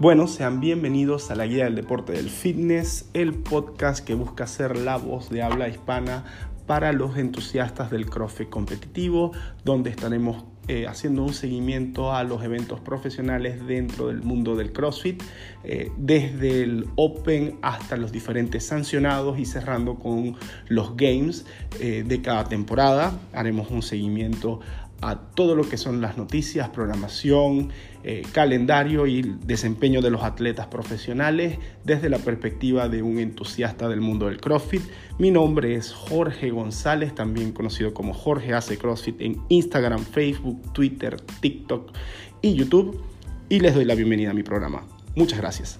Bueno, sean bienvenidos a la Guía del Deporte del Fitness, el podcast que busca ser la voz de habla hispana para los entusiastas del CrossFit competitivo, donde estaremos eh, haciendo un seguimiento a los eventos profesionales dentro del mundo del CrossFit, eh, desde el Open hasta los diferentes sancionados y cerrando con los Games eh, de cada temporada. Haremos un seguimiento a todo lo que son las noticias, programación, eh, calendario y desempeño de los atletas profesionales desde la perspectiva de un entusiasta del mundo del CrossFit. Mi nombre es Jorge González, también conocido como Jorge Hace CrossFit en Instagram, Facebook, Twitter, TikTok y YouTube. Y les doy la bienvenida a mi programa. Muchas gracias.